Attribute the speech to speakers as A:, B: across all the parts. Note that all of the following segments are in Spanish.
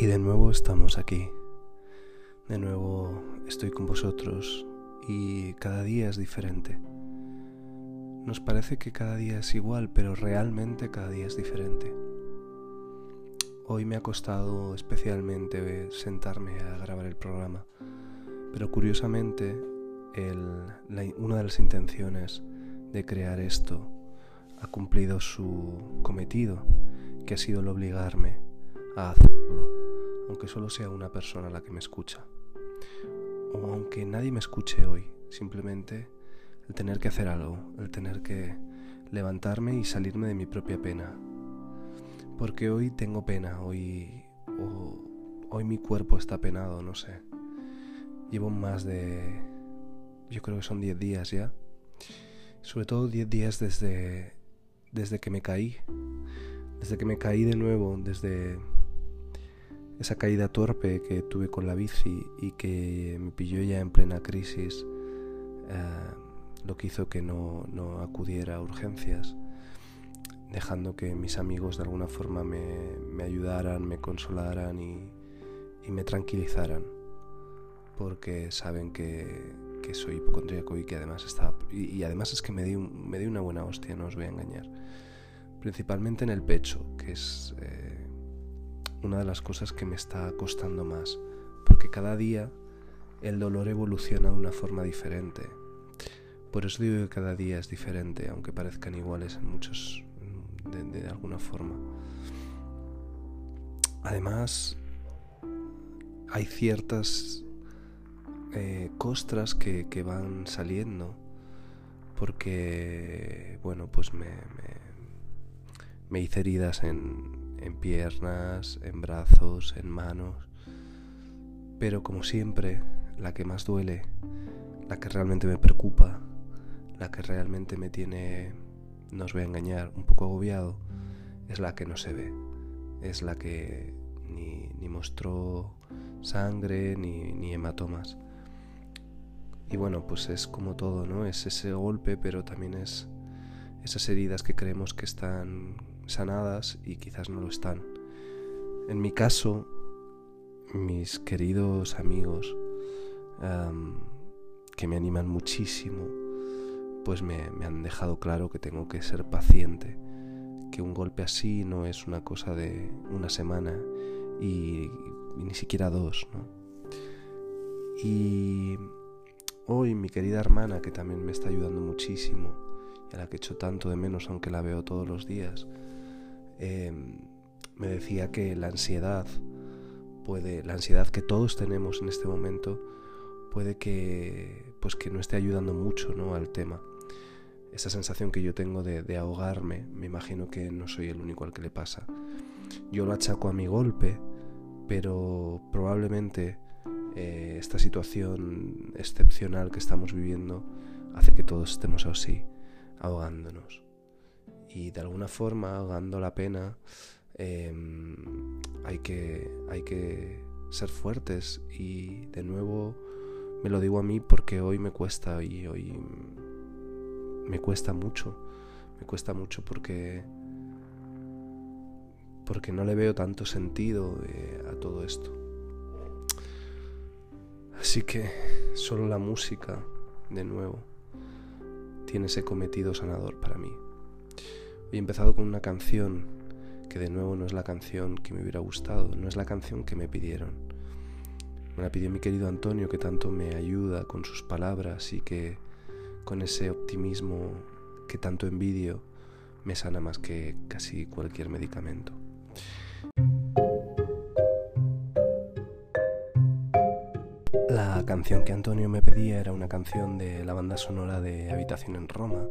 A: Y de nuevo estamos aquí. De nuevo estoy con vosotros y cada día es diferente. Nos parece que cada día es igual, pero realmente cada día es diferente. Hoy me ha costado especialmente sentarme a grabar el programa, pero curiosamente una de las intenciones de crear esto ha cumplido su cometido, que ha sido el obligarme a hacerlo aunque solo sea una persona la que me escucha. O aunque nadie me escuche hoy, simplemente el tener que hacer algo, el tener que levantarme y salirme de mi propia pena. Porque hoy tengo pena, hoy, hoy mi cuerpo está penado, no sé. Llevo más de, yo creo que son 10 días ya. Sobre todo 10 días desde, desde que me caí. Desde que me caí de nuevo, desde esa caída torpe que tuve con la bici y que me pilló ya en plena crisis, eh, lo que hizo que no, acudiera a urgencias, dejando que mis amigos de alguna forma me, ayudaran, me consolaran y, me tranquilizaran, porque saben que, soy hipocondríaco y que además está y, además es que me di, me di una buena hostia, no os voy a engañar, principalmente en el pecho, que es... Eh, una de las cosas que me está costando más, porque cada día el dolor evoluciona de una forma diferente. Por eso digo que cada día es diferente, aunque parezcan iguales en muchos, de, alguna forma. Además, hay ciertas eh, costras que, van saliendo porque, bueno, pues me, me hice heridas en, en piernas, en brazos, en manos. Pero como siempre, la que más duele, la que realmente me preocupa, la que realmente me tiene, no os voy a engañar, un poco agobiado, es la que no se ve. Es la que ni, mostró sangre ni, ni hematomas. Y bueno, pues es como todo, ¿no? Es ese golpe, pero también es esas heridas que creemos que están sanadas y quizás no lo están. En mi caso, mis queridos amigos que me animan muchísimo, pues me, han dejado claro que tengo que ser paciente, que un golpe así no es una cosa de una semana y, ni siquiera dos, Y hoy mi querida hermana, que también me está ayudando muchísimo, a la que echo tanto de menos aunque la veo todos los días, Em, me decía que la ansiedad puede, la ansiedad que todos tenemos en este momento, puede que, pues que no esté ayudando mucho ¿no? al tema. Esa sensación que yo tengo de, ahogarme, me imagino que no soy el único al que le pasa. Yo lo achaco a mi golpe, pero probablemente eh, esta situación excepcional que estamos viviendo hace que todos estemos así, ahogándonos y de alguna forma, ahogando la pena, em, hay, que, hay que ser fuertes y de nuevo me lo digo a mí porque hoy me cuesta y hoy me cuesta mucho, me cuesta mucho porque porque no le veo tanto sentido eh, a todo esto. Así que solo la música, de nuevo, tiene ese cometido sanador para mí. He empezado con una canción que de nuevo no es la canción que me hubiera gustado, no es la canción que me pidieron. Me la pidió mi querido Antonio que tanto me ayuda con sus palabras y que con ese optimismo que tanto envidio me sana más que casi cualquier medicamento. La canción que Antonio me pedía era una canción de la banda sonora de Habitación en Roma,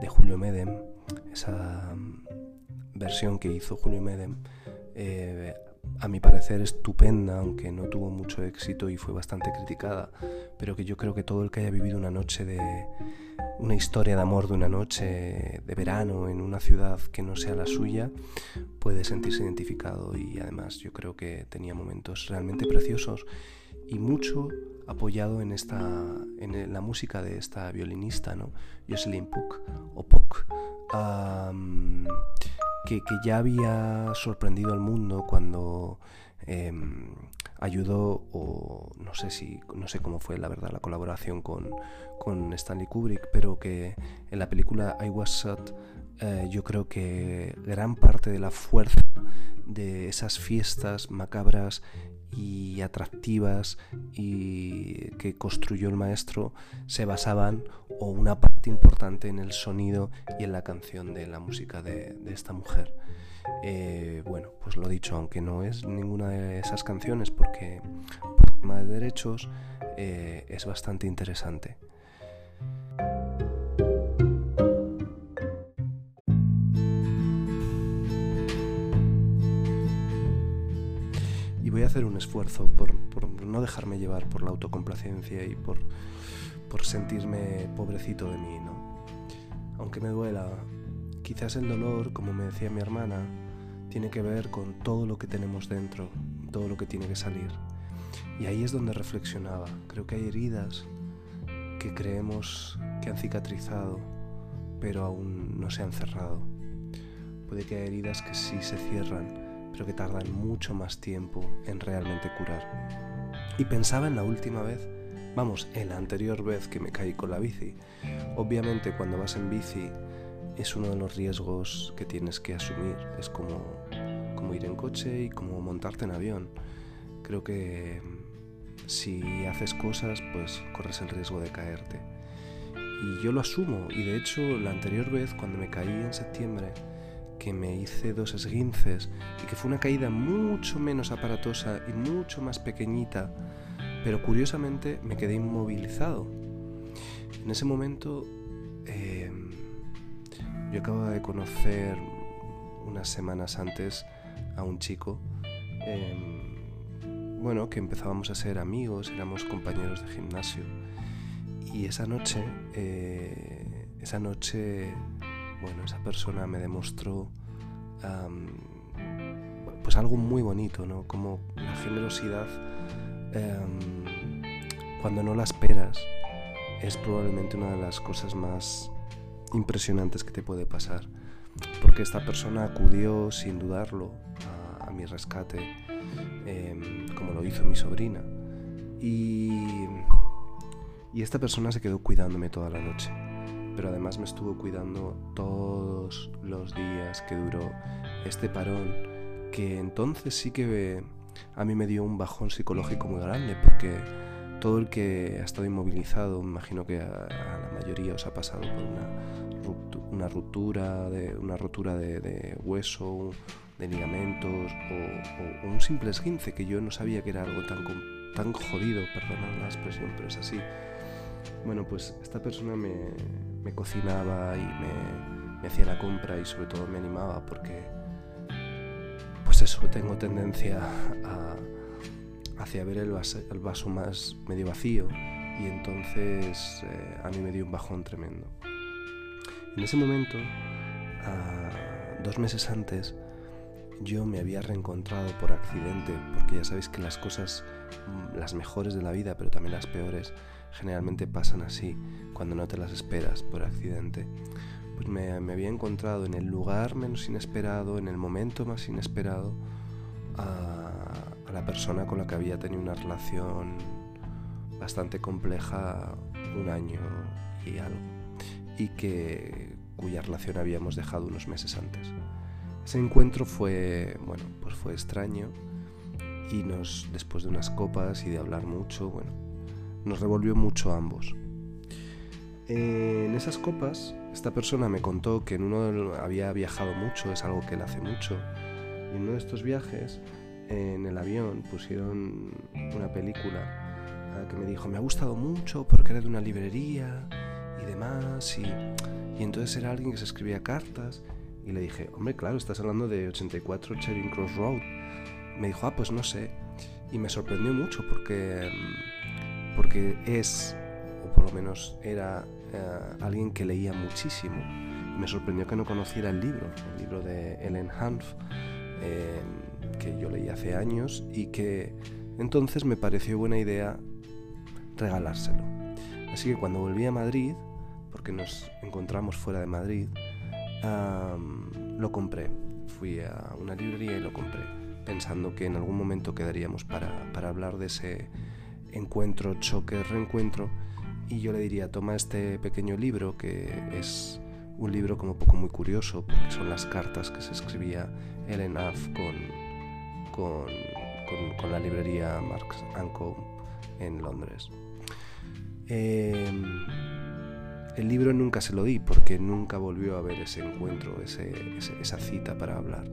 A: de Julio Medem, esa mm, versión que hizo Julio Medem, eh, a mi parecer estupenda, aunque no tuvo mucho éxito y fue bastante criticada, pero que yo creo que todo el que haya vivido una noche de una historia de amor de una noche de verano en una ciudad que no sea la suya puede sentirse identificado y además yo creo que tenía momentos realmente preciosos y mucho apoyado en esta en la música de esta violinista, ¿no? Jocelyn Puck o Puck, que, ya había sorprendido al mundo cuando em, ayudó o no sé si no sé cómo fue la verdad la colaboración con, con Stanley Kubrick pero que en la película I Was Shot eh, yo creo que gran parte de la fuerza de esas fiestas macabras y atractivas y que construyó el maestro se basaban o una parte importante en el sonido y en la canción de la música de, esta mujer. Eh, bueno, pues lo dicho, aunque no es ninguna de esas canciones porque por tema de derechos eh, es bastante interesante. voy a hacer un esfuerzo por, no dejarme llevar por la autocomplacencia y por, por sentirme pobrecito de mí, ¿no? Aunque me duela, quizás el dolor, como me decía mi hermana, tiene que ver con todo lo que tenemos dentro, todo lo que tiene que salir. Y ahí es donde reflexionaba. Creo que hay heridas que creemos que han cicatrizado, pero aún no se han cerrado. Puede que haya heridas que sí se cierran, pero que tardan mucho más tiempo en realmente curar. Y pensaba en la última vez, vamos, en la anterior vez que me caí con la bici. Obviamente cuando vas en bici es uno de los riesgos que tienes que asumir. Es como, como ir en coche y como montarte en avión. Creo que si haces cosas, pues corres el riesgo de caerte. Y yo lo asumo. Y de hecho, la anterior vez, cuando me caí en septiembre, que me hice dos esguinces y que fue una caída mucho menos aparatosa y mucho más pequeñita, pero curiosamente me quedé inmovilizado. En ese momento em, yo acababa de conocer unas semanas antes a un chico, em, bueno, que empezábamos a ser amigos, éramos compañeros de gimnasio. Y esa noche, eh, esa noche bueno, esa persona me demostró pues algo muy bonito, ¿no? Como la generosidad, em, cuando no la esperas, es probablemente una de las cosas más impresionantes que te puede pasar. Porque esta persona acudió sin dudarlo a, mi rescate, em, como lo hizo mi sobrina. Y, y esta persona se quedó cuidándome toda la noche pero además me estuvo cuidando todos los días que duró este parón, que entonces sí que a mí me dio un bajón psicológico muy grande, porque todo el que ha estado inmovilizado, imagino que a, la mayoría os ha pasado por una, ruptura, de, una rotura de, hueso, de ligamentos o, un simple esguince, que yo no sabía que era algo tan, tan jodido, perdonad la expresión, pero es así. Bueno, pues esta persona me, me cocinaba y me, hacía la compra y sobre todo me animaba porque, pues eso, tengo tendencia a, hacia ver el vaso, más medio vacío y entonces eh, a mí me dio un bajón tremendo. En ese momento, dos meses antes, yo me había reencontrado por accidente, porque ya sabéis que las cosas, mm, las mejores de la vida, pero también las peores, generalmente pasan así, cuando no te las esperas por accidente. Pues me, había encontrado en el lugar menos inesperado, en el momento más inesperado, a, la persona con la que había tenido una relación bastante compleja un año y algo, y que cuya relación habíamos dejado unos meses antes. Ese encuentro fue, bueno, pues fue extraño y nos, después de unas copas y de hablar mucho, bueno, nos revolvió mucho a ambos. En esas copas, esta persona me contó que en uno había viajado mucho, es algo que él hace mucho, y en uno de estos viajes, en el avión, pusieron una película que me dijo, me ha gustado mucho porque era de una librería y demás, y, y entonces era alguien que se escribía cartas, y le dije, hombre, claro, estás hablando de 84 Charing Cross Road. Me dijo, ah, pues no sé. Y me sorprendió mucho porque porque es, o por lo menos era eh, alguien que leía muchísimo. Me sorprendió que no conociera el libro, el libro de Ellen Hanf, eh, que yo leí hace años y que entonces me pareció buena idea regalárselo. Así que cuando volví a Madrid, porque nos encontramos fuera de Madrid, lo compré. Fui a una librería y lo compré. pensando que en algún momento quedaríamos para, para hablar de ese encuentro, choque, reencuentro, y yo le diría, toma este pequeño libro que es un libro como poco muy curioso, porque son las cartas que se escribía Ellen Aff con, con, la librería Marx Co. en Londres. Em, el libro nunca se lo di porque nunca volvió a ver ese encuentro, esa cita para hablar.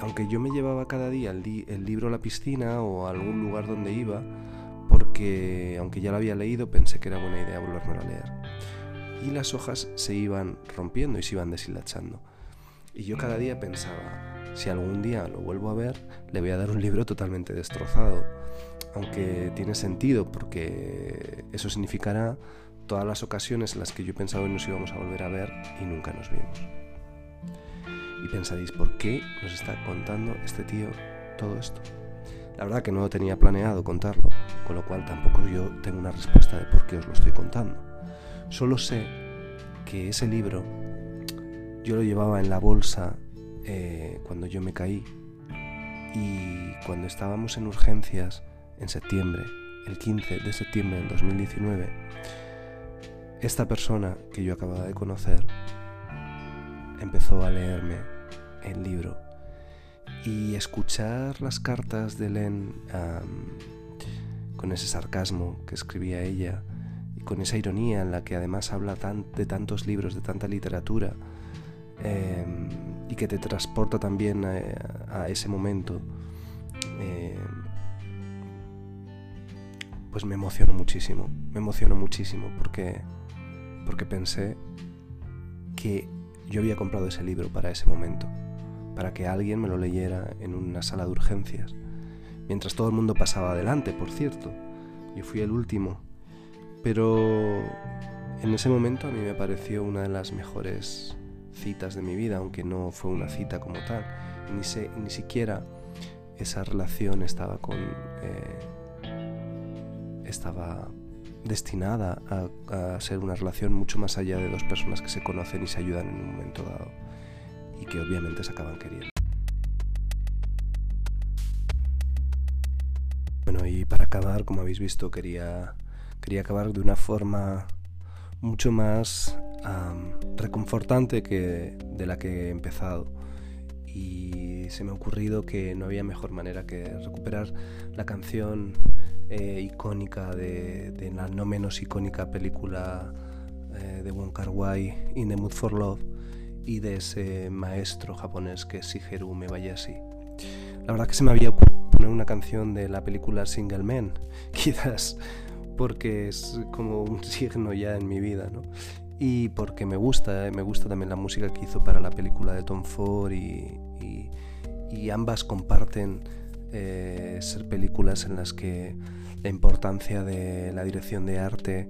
A: Aunque yo me llevaba cada día el, el libro a la piscina o a algún lugar donde iba, porque aunque ya lo había leído pensé que era buena idea volverlo a leer y las hojas se iban rompiendo y se iban deshilachando. Y yo cada día pensaba, si algún día lo vuelvo a ver, le voy a dar un libro totalmente destrozado. Aunque tiene sentido porque eso significará todas las ocasiones en las que yo pensaba que nos íbamos a volver a ver y nunca nos vimos. Y pensaréis, ¿por qué nos está contando este tío todo esto? La verdad que no lo tenía planeado contarlo, con lo cual tampoco yo tengo una respuesta de por qué os lo estoy contando. Solo sé que ese libro yo lo llevaba en la bolsa eh, cuando yo me caí. Y cuando estábamos en urgencias en septiembre, el 15 de septiembre del 2019, esta persona que yo acababa de conocer empezó a leerme el libro. Y escuchar las cartas de Len con ese sarcasmo que escribía ella con esa ironía en la que además habla de tantos libros, de tanta literatura, em, y que te transporta también a, ese momento, em, pues me emocionó muchísimo, me emocionó muchísimo porque, porque pensé que yo había comprado ese libro para ese momento, para que alguien me lo leyera en una sala de urgencias, mientras todo el mundo pasaba adelante, por cierto. Yo fui el último pero en ese momento a mí me pareció una de las mejores citas de mi vida, aunque no fue una cita como tal. Ni, ni siquiera esa relación estaba con... Eh, estaba destinada a, ser una relación mucho más allá de dos personas que se conocen y se ayudan en un momento dado y que obviamente se acaban queriendo. Bueno, y para acabar, como habéis visto, quería quería acabar de una forma mucho más reconfortante que de la que he empezado. Y se me ha ocurrido que no había mejor manera que recuperar la canción eh, icónica de, la no menos icónica película eh, de Wong Kar Wai, In the Mood for Love, y de ese maestro japonés que es Shigeru Mebayashi. La verdad que se me había ocurrido poner una canción de la película Single Man, quizás porque es como un signo ya en mi vida, ¿no? Y porque me gusta, eh, me gusta también la música que hizo para la película de Tom Ford y, ambas comparten eh, ser películas en las que la importancia de la dirección de arte,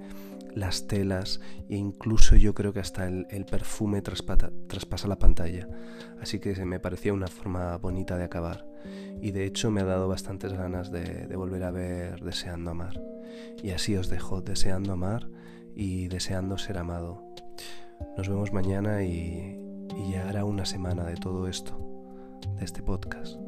A: las telas e incluso yo creo que hasta el, perfume traspasa la pantalla. Así que me parecía una forma bonita de acabar. Y de hecho me ha dado bastantes ganas de volver a ver Deseando Amar. Y así os dejo deseando amar y deseando ser amado. Nos vemos mañana y, ya hará una semana de todo esto, de este podcast.